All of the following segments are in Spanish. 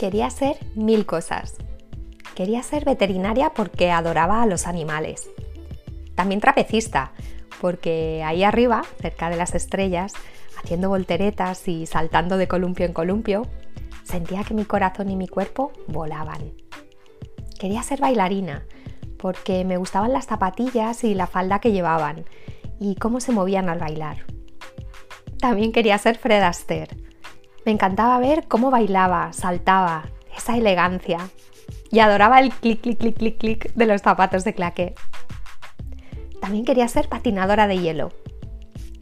Quería ser mil cosas. Quería ser veterinaria porque adoraba a los animales. También trapecista, porque ahí arriba, cerca de las estrellas, haciendo volteretas y saltando de columpio en columpio, sentía que mi corazón y mi cuerpo volaban. Quería ser bailarina, porque me gustaban las zapatillas y la falda que llevaban y cómo se movían al bailar. También quería ser Fred Astaire, me encantaba ver cómo bailaba, saltaba, esa elegancia. Y adoraba el clic, clic, clic, clic, clic de los zapatos de claqué. También quería ser patinadora de hielo.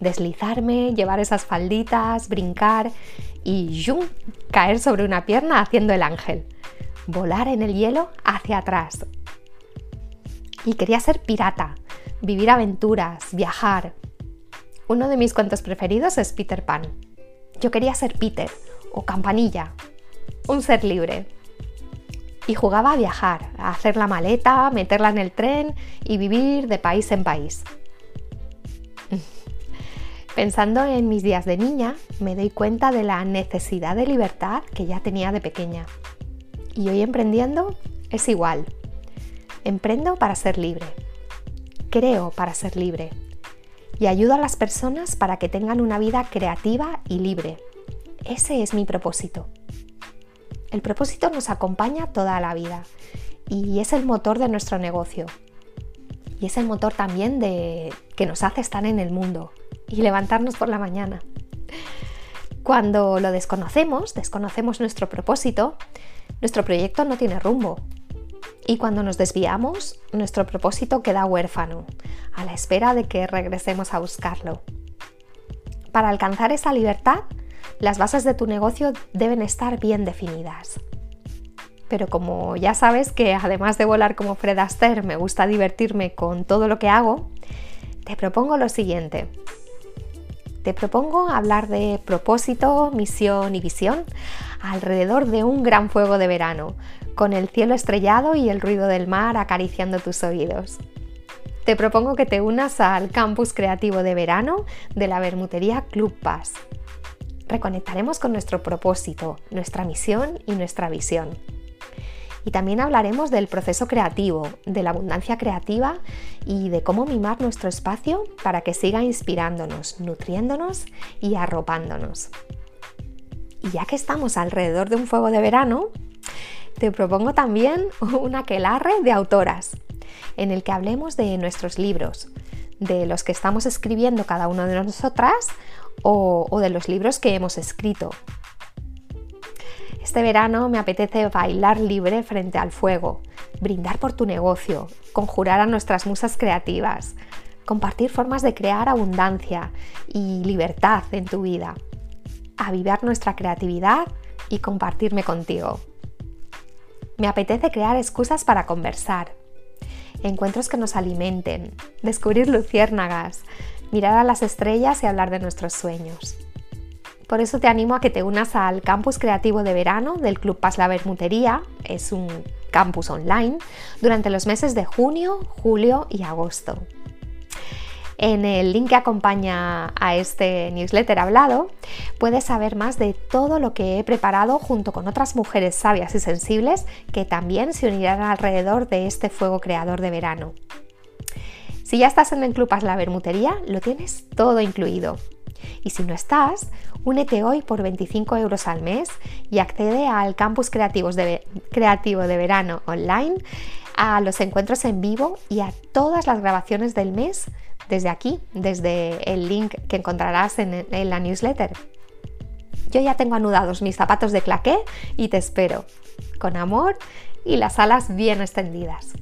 Deslizarme, llevar esas falditas, brincar y ¡yum! caer sobre una pierna haciendo el ángel. Volar en el hielo hacia atrás. Y quería ser pirata, vivir aventuras, viajar. Uno de mis cuentos preferidos es Peter Pan. Yo quería ser Peter o Campanilla, un ser libre. Y jugaba a viajar, a hacer la maleta, meterla en el tren y vivir de país en país. Pensando en mis días de niña, me doy cuenta de la necesidad de libertad que ya tenía de pequeña. Y hoy emprendiendo es igual. Emprendo para ser libre. Creo para ser libre y ayudo a las personas para que tengan una vida creativa y libre. Ese es mi propósito. El propósito nos acompaña toda la vida y es el motor de nuestro negocio. Y es el motor también de que nos hace estar en el mundo y levantarnos por la mañana. Cuando lo desconocemos, desconocemos nuestro propósito, nuestro proyecto no tiene rumbo y cuando nos desviamos, nuestro propósito queda huérfano, a la espera de que regresemos a buscarlo. Para alcanzar esa libertad, las bases de tu negocio deben estar bien definidas. Pero como ya sabes que además de volar como Fred Astaire me gusta divertirme con todo lo que hago, te propongo lo siguiente. Te propongo hablar de propósito, misión y visión alrededor de un gran fuego de verano, con el cielo estrellado y el ruido del mar acariciando tus oídos. Te propongo que te unas al campus creativo de verano de la Bermutería Club Paz. Reconectaremos con nuestro propósito, nuestra misión y nuestra visión. Y también hablaremos del proceso creativo, de la abundancia creativa y de cómo mimar nuestro espacio para que siga inspirándonos, nutriéndonos y arropándonos. Y ya que estamos alrededor de un fuego de verano, te propongo también un aquelarre de autoras, en el que hablemos de nuestros libros, de los que estamos escribiendo cada una de nosotras o, o de los libros que hemos escrito. Este verano me apetece bailar libre frente al fuego, brindar por tu negocio, conjurar a nuestras musas creativas, compartir formas de crear abundancia y libertad en tu vida, avivar nuestra creatividad y compartirme contigo. Me apetece crear excusas para conversar, encuentros que nos alimenten, descubrir luciérnagas, mirar a las estrellas y hablar de nuestros sueños. Por eso te animo a que te unas al campus creativo de verano del Club Paz La Bermutería, es un campus online, durante los meses de junio, julio y agosto. En el link que acompaña a este newsletter hablado puedes saber más de todo lo que he preparado junto con otras mujeres sabias y sensibles que también se unirán alrededor de este fuego creador de verano. Si ya estás en el Club La Bermutería, lo tienes todo incluido. Y si no estás, únete hoy por 25 euros al mes y accede al campus creativo de verano online, a los encuentros en vivo y a todas las grabaciones del mes desde aquí, desde el link que encontrarás en, la newsletter. Yo ya tengo anudados mis zapatos de claqué y te espero, con amor y las alas bien extendidas.